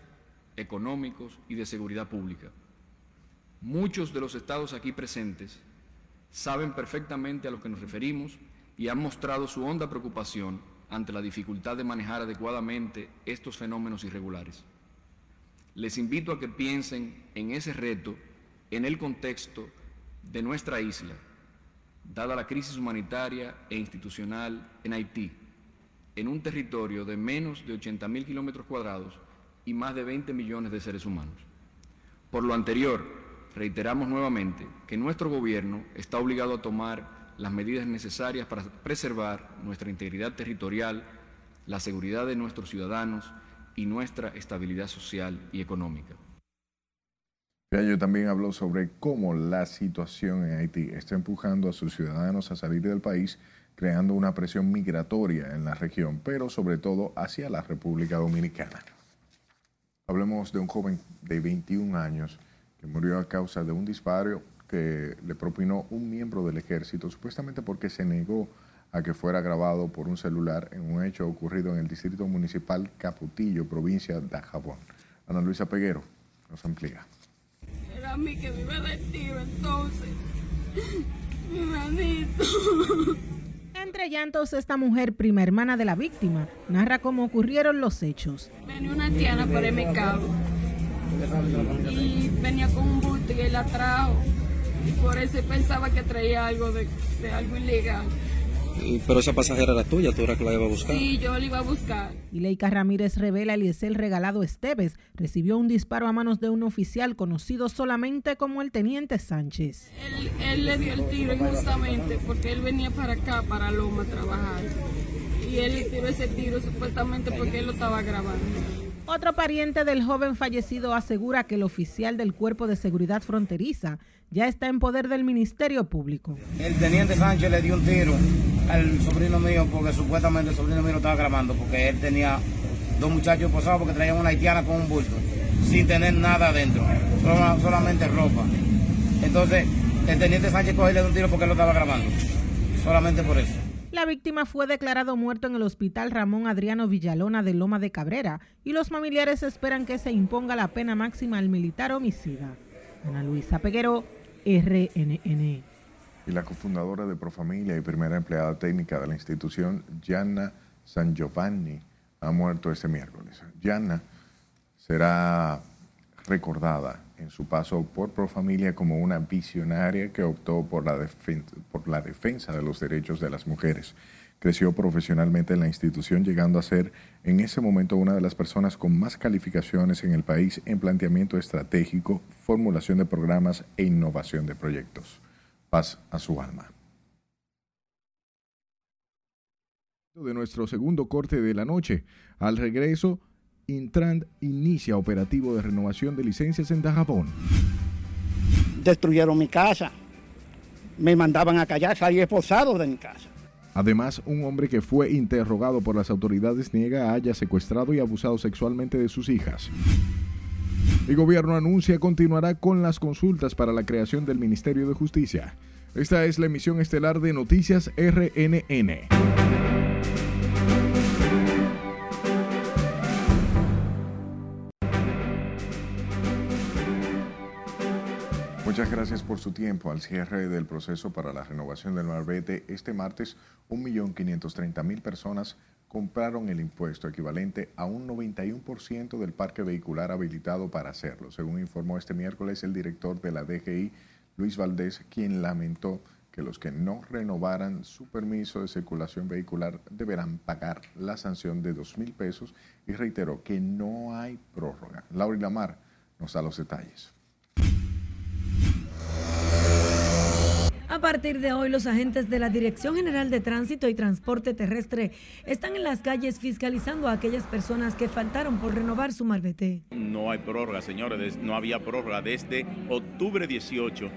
económicos y de seguridad pública. Muchos de los estados aquí presentes saben perfectamente a lo que nos referimos y han mostrado su honda preocupación ante la dificultad de manejar adecuadamente estos fenómenos irregulares. Les invito a que piensen en ese reto en el contexto de nuestra isla, dada la crisis humanitaria e institucional en Haití, en un territorio de menos de 80.000 kilómetros cuadrados y más de 20 millones de seres humanos. Por lo anterior, reiteramos nuevamente que nuestro gobierno está obligado a tomar las medidas necesarias para preservar nuestra integridad territorial, la seguridad de nuestros ciudadanos y nuestra estabilidad social y económica. Yo también habló sobre cómo la situación en Haití está empujando a sus ciudadanos a salir del país, creando una presión migratoria en la región, pero sobre todo hacia la República Dominicana. Hablemos de un joven de 21 años que murió a causa de un disparo que le propinó un miembro del ejército, supuestamente porque se negó a que fuera grabado por un celular en un hecho ocurrido en el distrito municipal Caputillo, provincia de Jabón. Ana Luisa Peguero nos amplía. Era a mí que me iba a tiro entonces. Mi manito. Entre llantos, esta mujer, prima hermana de la víctima, narra cómo ocurrieron los hechos. Venía una tiana por mi cabo y venía con un bulto y él la trajo y por eso pensaba que traía algo de, algo ilegal pero esa pasajera era tuya, tú eras que la iba a buscar. Sí, yo la iba a buscar. Ileika Ramírez revela Eliezer Regalado Esteves recibió un disparo a manos de un oficial conocido solamente como el Teniente Sánchez. Él, él le dio el tiro injustamente porque él venía para acá, para Loma, a trabajar. Y él le tiró ese tiro supuestamente porque él lo estaba grabando. Otro pariente del joven fallecido asegura que el oficial del Cuerpo de Seguridad Fronteriza ya está en poder del Ministerio Público. El teniente Sánchez le dio un tiro al sobrino mío porque supuestamente el sobrino mío lo estaba grabando porque él tenía dos muchachos posados porque traían una haitiana con un bulto sin tener nada adentro, solamente ropa. Entonces el teniente Sánchez cogió y le dio un tiro porque él lo estaba grabando, solamente por eso. La víctima fue declarado muerto en el hospital Ramón Adriano Villalona de Loma de Cabrera y los familiares esperan que se imponga la pena máxima al militar homicida. Ana Luisa Peguero, RNN. Y la cofundadora de Profamilia y primera empleada técnica de la institución, Gianna San Giovanni, ha muerto este miércoles. Gianna será recordada en su paso por Profamilia como una visionaria que optó por la, por la defensa de los derechos de las mujeres. Creció profesionalmente en la institución, llegando a ser en ese momento una de las personas con más calificaciones en el país en planteamiento estratégico, formulación de programas e innovación de proyectos. Paz a su alma. De nuestro segundo corte de la noche. Al regreso, Intrand inicia operativo de renovación de licencias en Dajabón. Destruyeron mi casa. Me mandaban a callar, salí esposado de mi casa. Además, un hombre que fue interrogado por las autoridades niega haya secuestrado y abusado sexualmente de sus hijas. El gobierno anuncia continuará con las consultas para la creación del Ministerio de Justicia. Esta es la emisión estelar de Noticias RNN. Muchas gracias por su tiempo. Al cierre del proceso para la renovación del Marbete, este martes 1.530.000 personas compraron el impuesto equivalente a un 91% del parque vehicular habilitado para hacerlo, según informó este miércoles el director de la DGI, Luis Valdés, quien lamentó que los que no renovaran su permiso de circulación vehicular deberán pagar la sanción de 2 mil pesos y reiteró que no hay prórroga. Laura Lamar nos da los detalles. A partir de hoy, los agentes de la Dirección General de Tránsito y Transporte Terrestre están en las calles fiscalizando a aquellas personas que faltaron por renovar su marbete. No hay prórroga, señores, no había prórroga desde octubre 18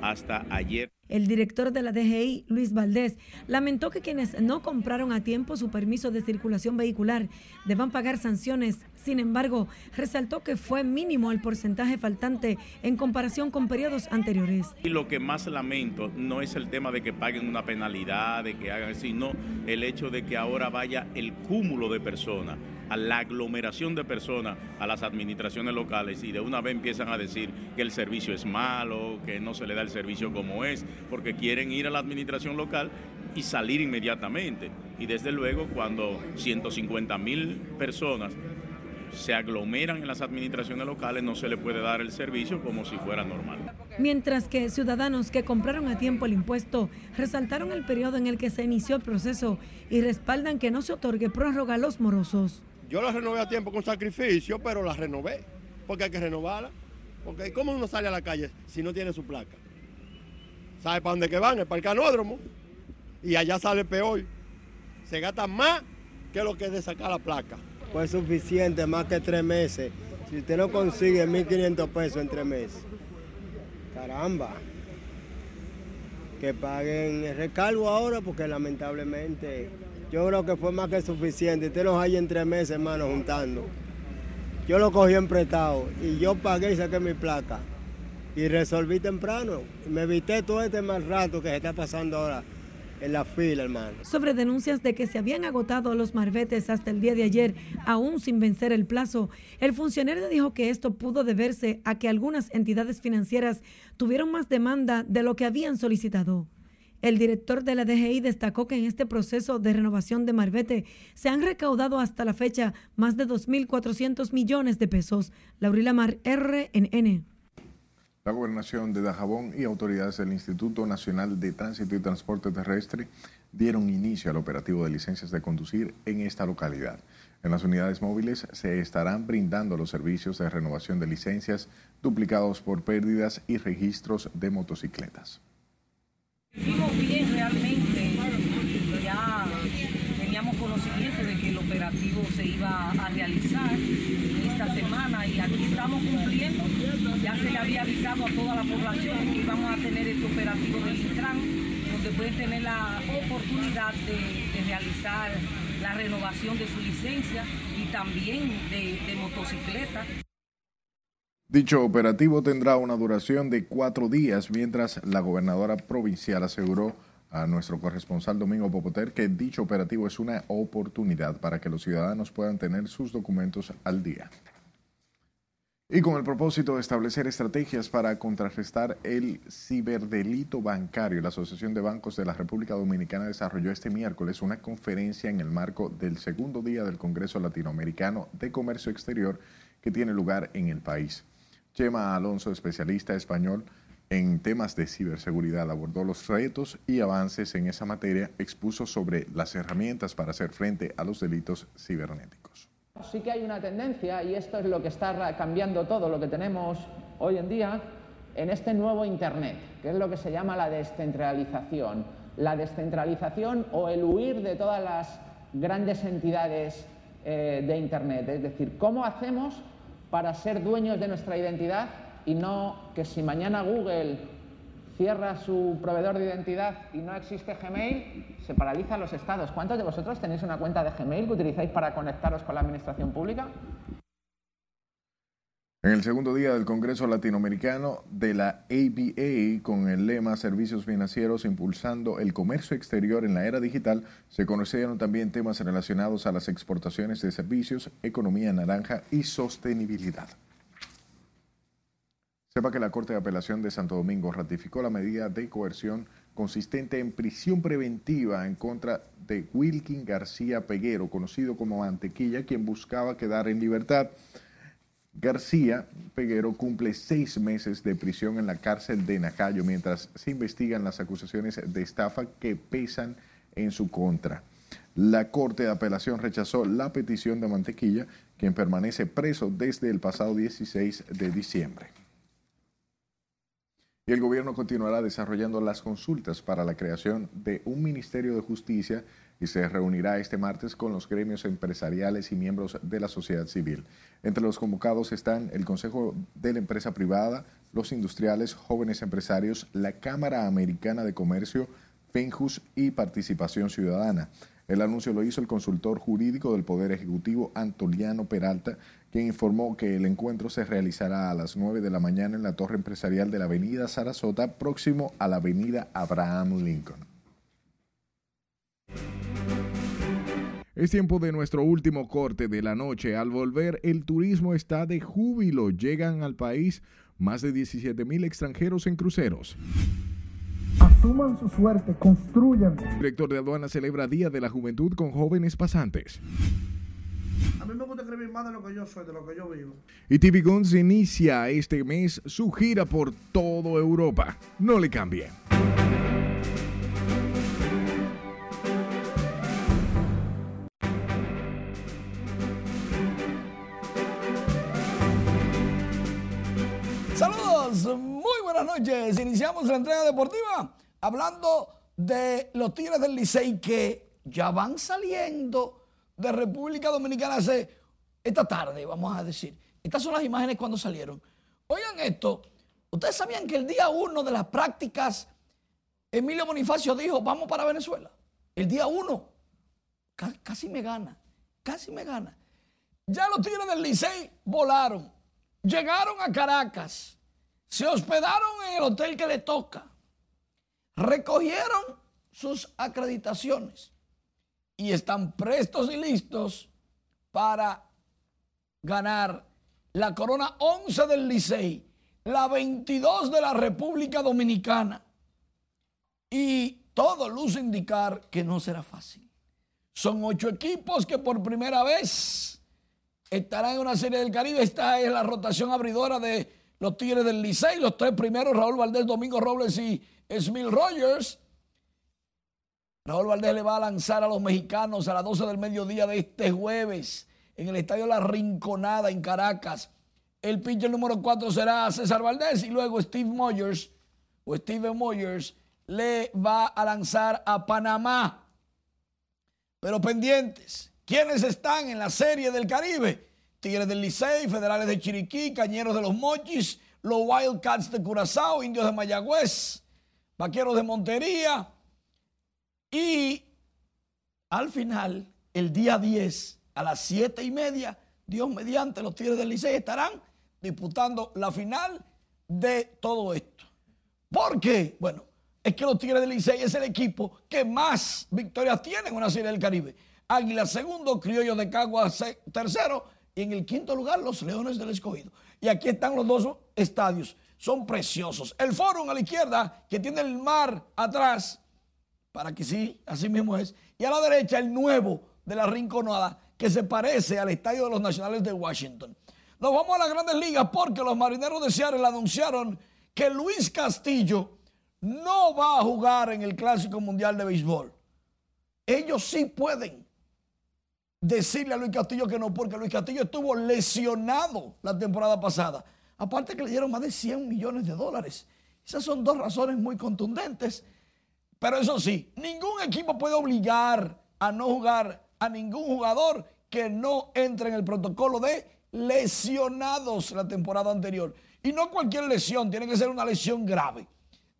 hasta ayer. El director de la DGI, Luis Valdés, lamentó que quienes no compraron a tiempo su permiso de circulación vehicular deban pagar sanciones. Sin embargo, resaltó que fue mínimo el porcentaje faltante en comparación con periodos anteriores. Y lo que más lamento no es el tema de que paguen una penalidad, de que hagan, sino el hecho de que ahora vaya el cúmulo de personas a la aglomeración de personas a las administraciones locales y de una vez empiezan a decir que el servicio es malo, que no se le da el servicio como es, porque quieren ir a la administración local y salir inmediatamente. Y desde luego cuando 150 mil personas se aglomeran en las administraciones locales, no se le puede dar el servicio como si fuera normal. Mientras que ciudadanos que compraron a tiempo el impuesto resaltaron el periodo en el que se inició el proceso y respaldan que no se otorgue prórroga a los morosos. Yo la renové a tiempo con sacrificio, pero la renové, porque hay que renovarla. Porque ¿cómo uno sale a la calle si no tiene su placa? ¿Sabe para dónde que van? Es para el canódromo. Y allá sale peor. Se gasta más que lo que es de sacar la placa. Pues suficiente, más que tres meses. Si usted no consigue 1.500 pesos en tres meses, caramba. Que paguen el recargo ahora porque lamentablemente yo creo que fue más que suficiente. Usted nos hay en tres meses, hermano, juntando. Yo lo cogí en prestado y yo pagué y saqué mi placa. Y resolví temprano. Me evité todo este mal rato que se está pasando ahora en la fila, hermano. Sobre denuncias de que se habían agotado los marbetes hasta el día de ayer, aún sin vencer el plazo, el funcionario dijo que esto pudo deberse a que algunas entidades financieras tuvieron más demanda de lo que habían solicitado. El director de la DGI destacó que en este proceso de renovación de Marbete se han recaudado hasta la fecha más de 2.400 millones de pesos. Laurila Mar, RNN. La gobernación de Dajabón y autoridades del Instituto Nacional de Tránsito y Transporte Terrestre dieron inicio al operativo de licencias de conducir en esta localidad. En las unidades móviles se estarán brindando los servicios de renovación de licencias duplicados por pérdidas y registros de motocicletas. bien realmente, ya teníamos conocimiento de que el operativo se iba a realizar esta semana y aquí estamos cumpliendo. Ya se le había avisado a toda la población que íbamos a tener este operativo del Intran, donde pueden tener la oportunidad de, de realizar la renovación de su licencia y también de, de motocicleta. Dicho operativo tendrá una duración de cuatro días, mientras la gobernadora provincial aseguró a nuestro corresponsal Domingo Popoter que dicho operativo es una oportunidad para que los ciudadanos puedan tener sus documentos al día. Y con el propósito de establecer estrategias para contrarrestar el ciberdelito bancario, la Asociación de Bancos de la República Dominicana desarrolló este miércoles una conferencia en el marco del segundo día del Congreso Latinoamericano de Comercio Exterior que tiene lugar en el país. Chema Alonso, especialista español en temas de ciberseguridad, abordó los retos y avances en esa materia, expuso sobre las herramientas para hacer frente a los delitos cibernéticos. Sí que hay una tendencia, y esto es lo que está cambiando todo lo que tenemos hoy en día, en este nuevo Internet, que es lo que se llama la descentralización. La descentralización o el huir de todas las grandes entidades eh, de Internet. Es decir, ¿cómo hacemos para ser dueños de nuestra identidad y no que si mañana Google cierra su proveedor de identidad y no existe Gmail, se paralizan los estados. ¿Cuántos de vosotros tenéis una cuenta de Gmail que utilizáis para conectaros con la administración pública? En el segundo día del Congreso Latinoamericano de la ABA, con el lema Servicios Financieros impulsando el comercio exterior en la era digital, se conocieron también temas relacionados a las exportaciones de servicios, economía naranja y sostenibilidad. Sepa que la Corte de Apelación de Santo Domingo ratificó la medida de coerción consistente en prisión preventiva en contra de Wilkin García Peguero, conocido como Mantequilla, quien buscaba quedar en libertad. García Peguero cumple seis meses de prisión en la cárcel de Nacayo mientras se investigan las acusaciones de estafa que pesan en su contra. La Corte de Apelación rechazó la petición de Mantequilla, quien permanece preso desde el pasado 16 de diciembre y el gobierno continuará desarrollando las consultas para la creación de un Ministerio de Justicia y se reunirá este martes con los gremios empresariales y miembros de la sociedad civil. Entre los convocados están el Consejo de la Empresa Privada, los industriales, jóvenes empresarios, la Cámara Americana de Comercio, FENJUS y Participación Ciudadana. El anuncio lo hizo el consultor jurídico del Poder Ejecutivo, Antoliano Peralta, quien informó que el encuentro se realizará a las 9 de la mañana en la torre empresarial de la Avenida Sarasota, próximo a la Avenida Abraham Lincoln. Es tiempo de nuestro último corte de la noche. Al volver, el turismo está de júbilo. Llegan al país más de 17 mil extranjeros en cruceros. Asuman su suerte, construyan. El director de aduana celebra Día de la Juventud con jóvenes pasantes. A mí me gusta escribir más de lo que yo soy, de lo que yo vivo. Y TV Guns inicia este mes su gira por toda Europa. No le cambie. Saludos, muy buenas noches. Iniciamos la entrega deportiva hablando de los Tigres del Licey que ya van saliendo de República Dominicana hace esta tarde, vamos a decir. Estas son las imágenes cuando salieron. Oigan esto, ustedes sabían que el día uno de las prácticas, Emilio Bonifacio dijo, vamos para Venezuela. El día uno, casi me gana, casi me gana. Ya los tigres del Licey volaron, llegaron a Caracas, se hospedaron en el hotel que le toca, recogieron sus acreditaciones y están prestos y listos para ganar la corona 11 del Licey, la 22 de la República Dominicana. Y todo luce indicar que no será fácil. Son ocho equipos que por primera vez estarán en una serie del Caribe. Esta es la rotación abridora de los Tigres del Licey. Los tres primeros, Raúl Valdés, Domingo Robles y Smil Rogers. Raúl Valdés le va a lanzar a los mexicanos a las 12 del mediodía de este jueves en el Estadio La Rinconada en Caracas. El pitcher número 4 será César Valdés y luego Steve Moyers o Steven Moyers le va a lanzar a Panamá. Pero pendientes, ¿quiénes están en la Serie del Caribe? Tigres del Licey, Federales de Chiriquí, Cañeros de los Mochis, los Wildcats de Curazao, Indios de Mayagüez, Vaqueros de Montería. Y al final, el día 10, a las 7 y media, Dios mediante, los Tigres del Licey estarán disputando la final de todo esto. ¿Por qué? Bueno, es que los Tigres del Licey es el equipo que más victorias tiene en una serie del Caribe. Águila segundo, Criollos de Caguas tercero y en el quinto lugar los Leones del Escogido. Y aquí están los dos estadios. Son preciosos. El Fórum a la izquierda, que tiene el mar atrás, para que sí, así mismo es. Y a la derecha el nuevo de la Rinconada, que se parece al Estadio de los Nacionales de Washington. Nos vamos a las grandes ligas porque los marineros de Seattle anunciaron que Luis Castillo no va a jugar en el Clásico Mundial de Béisbol. Ellos sí pueden decirle a Luis Castillo que no, porque Luis Castillo estuvo lesionado la temporada pasada. Aparte que le dieron más de 100 millones de dólares. Esas son dos razones muy contundentes. Pero eso sí, ningún equipo puede obligar a no jugar a ningún jugador que no entre en el protocolo de lesionados la temporada anterior. Y no cualquier lesión, tiene que ser una lesión grave.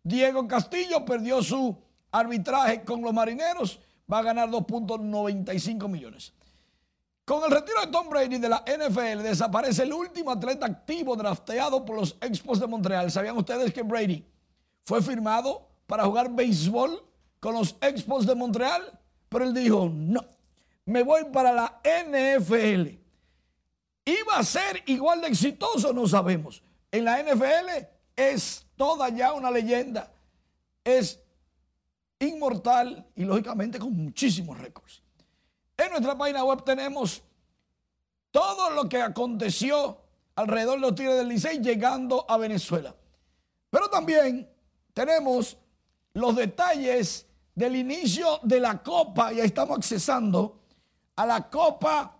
Diego Castillo perdió su arbitraje con los marineros, va a ganar 2.95 millones. Con el retiro de Tom Brady de la NFL, desaparece el último atleta activo drafteado por los Expos de Montreal. ¿Sabían ustedes que Brady fue firmado para jugar béisbol con los Expos de Montreal? Pero él dijo, no, me voy para la NFL. ¿Iba a ser igual de exitoso? No sabemos. En la NFL es toda ya una leyenda. Es inmortal y lógicamente con muchísimos récords. En nuestra página web tenemos todo lo que aconteció alrededor de los Tigres del Licey llegando a Venezuela. Pero también tenemos los detalles del inicio de la Copa, ya estamos accesando a la Copa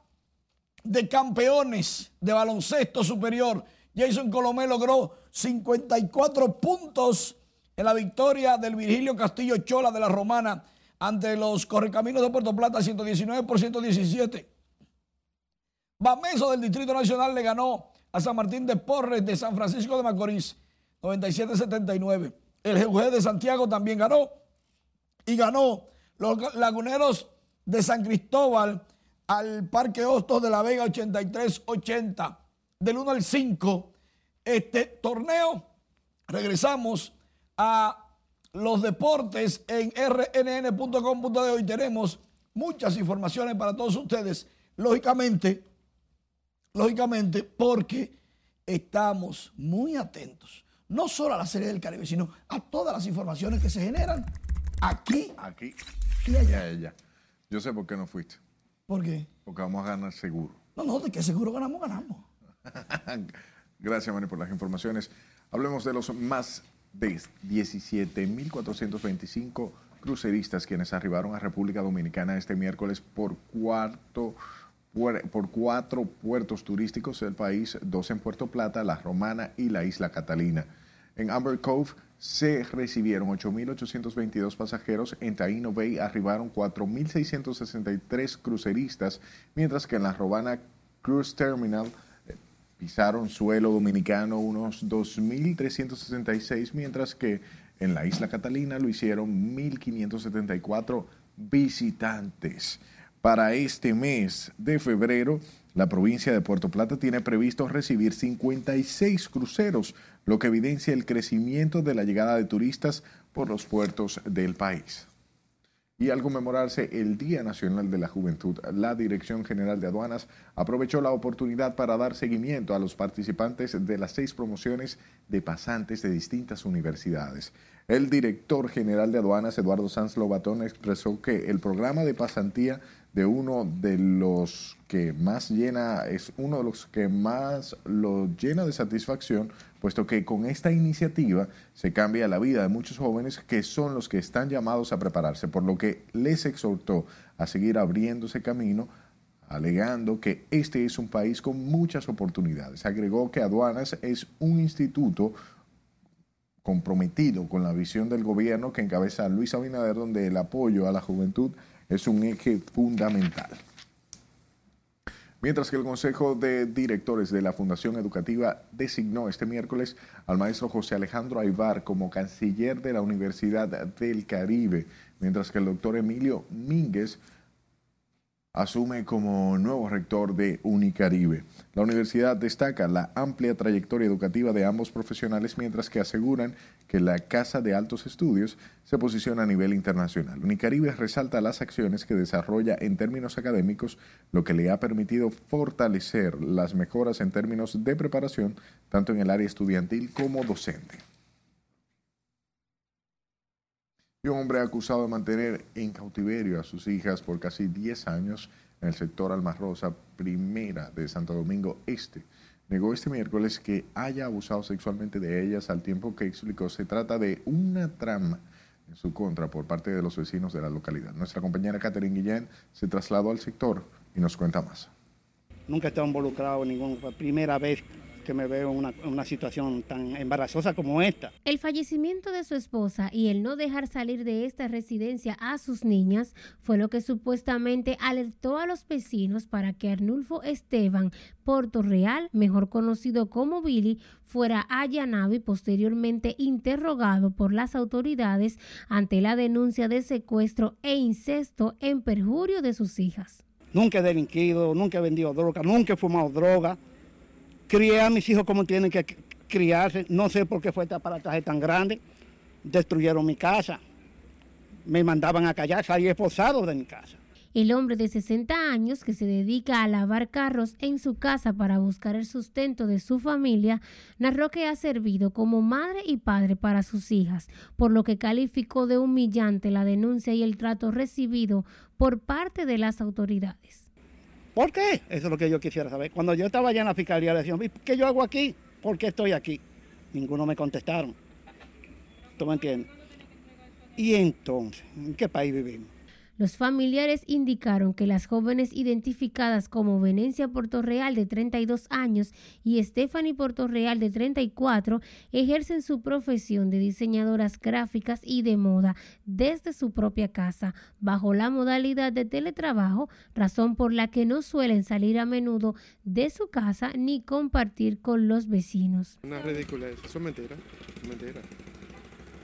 de Campeones de Baloncesto Superior. Jason Colomé logró 54 puntos en la victoria del Virgilio Castillo Chola de la Romana ante los Correcaminos de Puerto Plata 119 por 117. Bameso del Distrito Nacional le ganó a San Martín de Porres de San Francisco de Macorís 97-79. El GUG de Santiago también ganó y ganó los laguneros de San Cristóbal al Parque Hostos de la Vega 83-80. Del 1 al 5, este torneo. Regresamos a los deportes en rnn.com.de. Hoy tenemos muchas informaciones para todos ustedes. Lógicamente, lógicamente, porque estamos muy atentos, no solo a la Serie del Caribe, sino a todas las informaciones que se generan aquí, aquí y allá. Ya, Yo sé por qué no fuiste. ¿Por qué? Porque vamos a ganar seguro. No, no, de que seguro ganamos, ganamos. Gracias, Manny, por las informaciones. Hablemos de los más de 17.425 cruceristas quienes arribaron a República Dominicana este miércoles por cuarto por cuatro puertos turísticos del país, dos en Puerto Plata, La Romana y la Isla Catalina. En Amber Cove se recibieron 8.822 pasajeros, en Taino Bay arribaron 4.663 cruceristas, mientras que en La Romana Cruise Terminal pisaron suelo dominicano unos 2.366, mientras que en la isla Catalina lo hicieron 1.574 visitantes. Para este mes de febrero, la provincia de Puerto Plata tiene previsto recibir 56 cruceros, lo que evidencia el crecimiento de la llegada de turistas por los puertos del país. Y al conmemorarse el Día Nacional de la Juventud, la Dirección General de Aduanas aprovechó la oportunidad para dar seguimiento a los participantes de las seis promociones de pasantes de distintas universidades. El director general de aduanas, Eduardo Sanz Lobatón, expresó que el programa de pasantía de uno de los que más llena, es uno de los que más lo llena de satisfacción, puesto que con esta iniciativa se cambia la vida de muchos jóvenes que son los que están llamados a prepararse, por lo que les exhortó a seguir abriéndose camino alegando que este es un país con muchas oportunidades. Agregó que Aduanas es un instituto comprometido con la visión del gobierno que encabeza Luis Abinader, donde el apoyo a la juventud es un eje fundamental. Mientras que el Consejo de Directores de la Fundación Educativa designó este miércoles al maestro José Alejandro Aybar como canciller de la Universidad del Caribe, mientras que el doctor Emilio Mínguez asume como nuevo rector de Unicaribe. La universidad destaca la amplia trayectoria educativa de ambos profesionales mientras que aseguran que la Casa de Altos Estudios se posiciona a nivel internacional. Unicaribe resalta las acciones que desarrolla en términos académicos, lo que le ha permitido fortalecer las mejoras en términos de preparación, tanto en el área estudiantil como docente. Un hombre acusado de mantener en cautiverio a sus hijas por casi 10 años en el sector Almarrosa, primera de Santo Domingo Este, negó este miércoles que haya abusado sexualmente de ellas al tiempo que explicó se trata de una trama en su contra por parte de los vecinos de la localidad. Nuestra compañera Catherine Guillén se trasladó al sector y nos cuenta más. Nunca he estado involucrado en ninguna primera vez que me veo en una, una, situación tan embarazosa como esta. El fallecimiento de su esposa y el no dejar salir de esta residencia a sus niñas fue lo que supuestamente alertó a los vecinos para que Arnulfo Esteban Porto Real, mejor conocido como Billy, fuera allanado y posteriormente interrogado por las autoridades ante la denuncia de secuestro e incesto en perjurio de sus hijas. Nunca he delinquido, nunca he vendido droga, nunca he fumado droga crié a mis hijos como tienen que criarse. No sé por qué fue este aparataje tan grande. Destruyeron mi casa. Me mandaban a callar, salí esposado de mi casa. El hombre de 60 años que se dedica a lavar carros en su casa para buscar el sustento de su familia, narró que ha servido como madre y padre para sus hijas, por lo que calificó de humillante la denuncia y el trato recibido por parte de las autoridades. ¿Por qué? Eso es lo que yo quisiera saber. Cuando yo estaba allá en la fiscalía, le decían, ¿qué yo hago aquí? ¿Por qué estoy aquí? Ninguno me contestaron. ¿Tú me entiendes? Y entonces, ¿en qué país vivimos? Los familiares indicaron que las jóvenes identificadas como Venecia Portorreal de 32 años y Stephanie Portorreal de 34 ejercen su profesión de diseñadoras gráficas y de moda desde su propia casa, bajo la modalidad de teletrabajo, razón por la que no suelen salir a menudo de su casa ni compartir con los vecinos. Una ridiculez, eso es mentira, mentira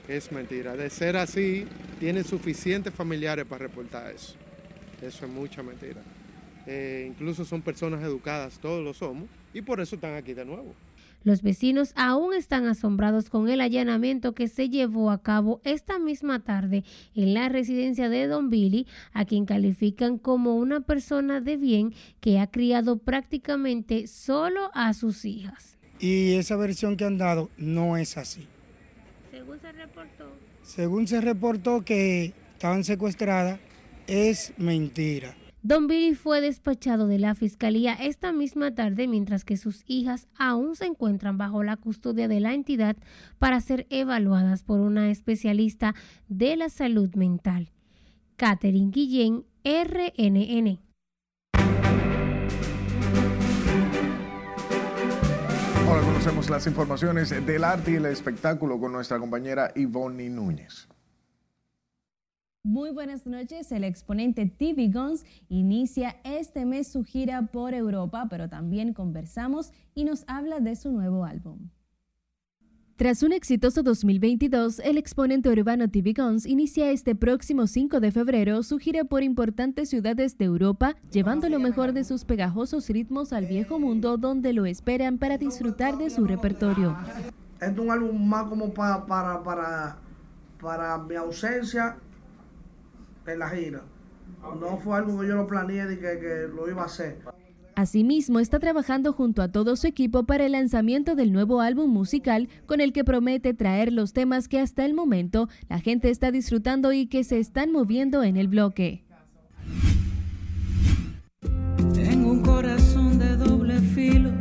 es mentira. De ser así, tienen suficientes familiares para reportar eso. Eso es mucha mentira. Eh, incluso son personas educadas, todos lo somos, y por eso están aquí de nuevo. Los vecinos aún están asombrados con el allanamiento que se llevó a cabo esta misma tarde en la residencia de Don Billy, a quien califican como una persona de bien que ha criado prácticamente solo a sus hijas. Y esa versión que han dado no es así. Según se reportó. Según se reportó que estaban secuestradas, es mentira. Don Billy fue despachado de la fiscalía esta misma tarde mientras que sus hijas aún se encuentran bajo la custodia de la entidad para ser evaluadas por una especialista de la salud mental. Catherine Guillén, RNN. Ahora conocemos las informaciones del arte y el espectáculo con nuestra compañera Ivonne Núñez. Muy buenas noches. El exponente TV Guns inicia este mes su gira por Europa, pero también conversamos y nos habla de su nuevo álbum. Tras un exitoso 2022, el exponente urbano TV Guns inicia este próximo 5 de febrero su gira por importantes ciudades de Europa, llevando lo mejor de sus pegajosos ritmos al viejo mundo donde lo esperan para disfrutar de su repertorio. es un álbum más como para, para, para, mi ausencia en la gira. No fue algo que yo lo planeé y que, que lo iba a hacer. Asimismo, está trabajando junto a todo su equipo para el lanzamiento del nuevo álbum musical con el que promete traer los temas que hasta el momento la gente está disfrutando y que se están moviendo en el bloque. Tengo un corazón de doble filo.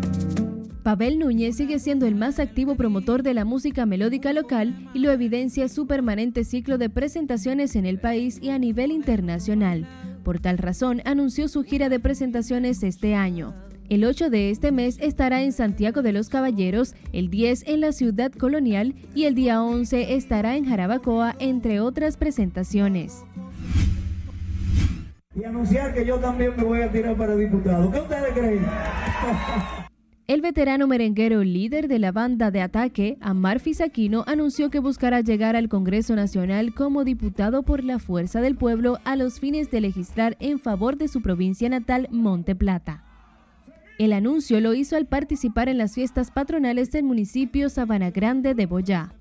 Pavel Núñez sigue siendo el más activo promotor de la música melódica local y lo evidencia su permanente ciclo de presentaciones en el país y a nivel internacional. Por tal razón, anunció su gira de presentaciones este año. El 8 de este mes estará en Santiago de los Caballeros, el 10 en la Ciudad Colonial y el día 11 estará en Jarabacoa, entre otras presentaciones. Y anunciar que yo también me voy a tirar para diputado. ¿Qué ustedes creen? El veterano merenguero líder de la banda de ataque, Amar Fisaquino, anunció que buscará llegar al Congreso Nacional como diputado por la Fuerza del Pueblo a los fines de legislar en favor de su provincia natal, Monte Plata. El anuncio lo hizo al participar en las fiestas patronales del municipio Sabana Grande de Boyá.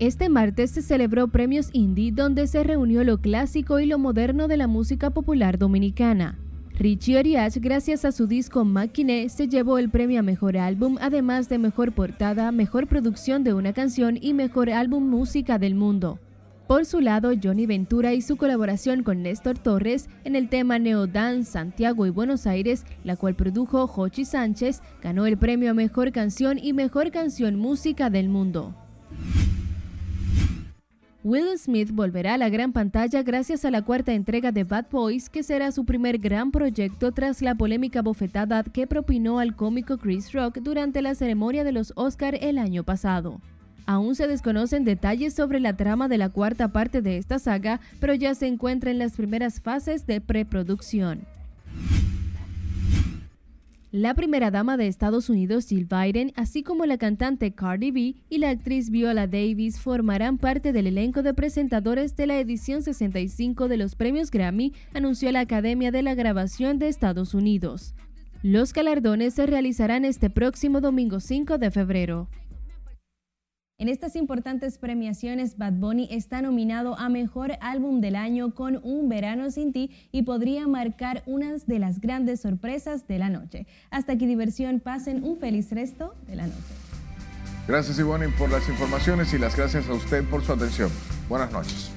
Este martes se celebró Premios Indie donde se reunió lo clásico y lo moderno de la música popular dominicana. Richie Oriach, gracias a su disco Máquine, se llevó el premio a Mejor Álbum, además de Mejor Portada, Mejor Producción de una Canción y Mejor Álbum Música del Mundo. Por su lado, Johnny Ventura y su colaboración con Néstor Torres en el tema Neodance Santiago y Buenos Aires, la cual produjo Jochi Sánchez, ganó el premio a Mejor Canción y Mejor Canción Música del Mundo. Will Smith volverá a la gran pantalla gracias a la cuarta entrega de Bad Boys, que será su primer gran proyecto tras la polémica bofetada que propinó al cómico Chris Rock durante la ceremonia de los Oscar el año pasado. Aún se desconocen detalles sobre la trama de la cuarta parte de esta saga, pero ya se encuentra en las primeras fases de preproducción. La primera dama de Estados Unidos, Jill Biden, así como la cantante Cardi B y la actriz Viola Davis formarán parte del elenco de presentadores de la edición 65 de los premios Grammy, anunció la Academia de la Grabación de Estados Unidos. Los galardones se realizarán este próximo domingo 5 de febrero. En estas importantes premiaciones, Bad Bunny está nominado a Mejor Álbum del Año con Un Verano Sin Ti y podría marcar una de las grandes sorpresas de la noche. Hasta aquí diversión, pasen un feliz resto de la noche. Gracias Ivonne por las informaciones y las gracias a usted por su atención. Buenas noches.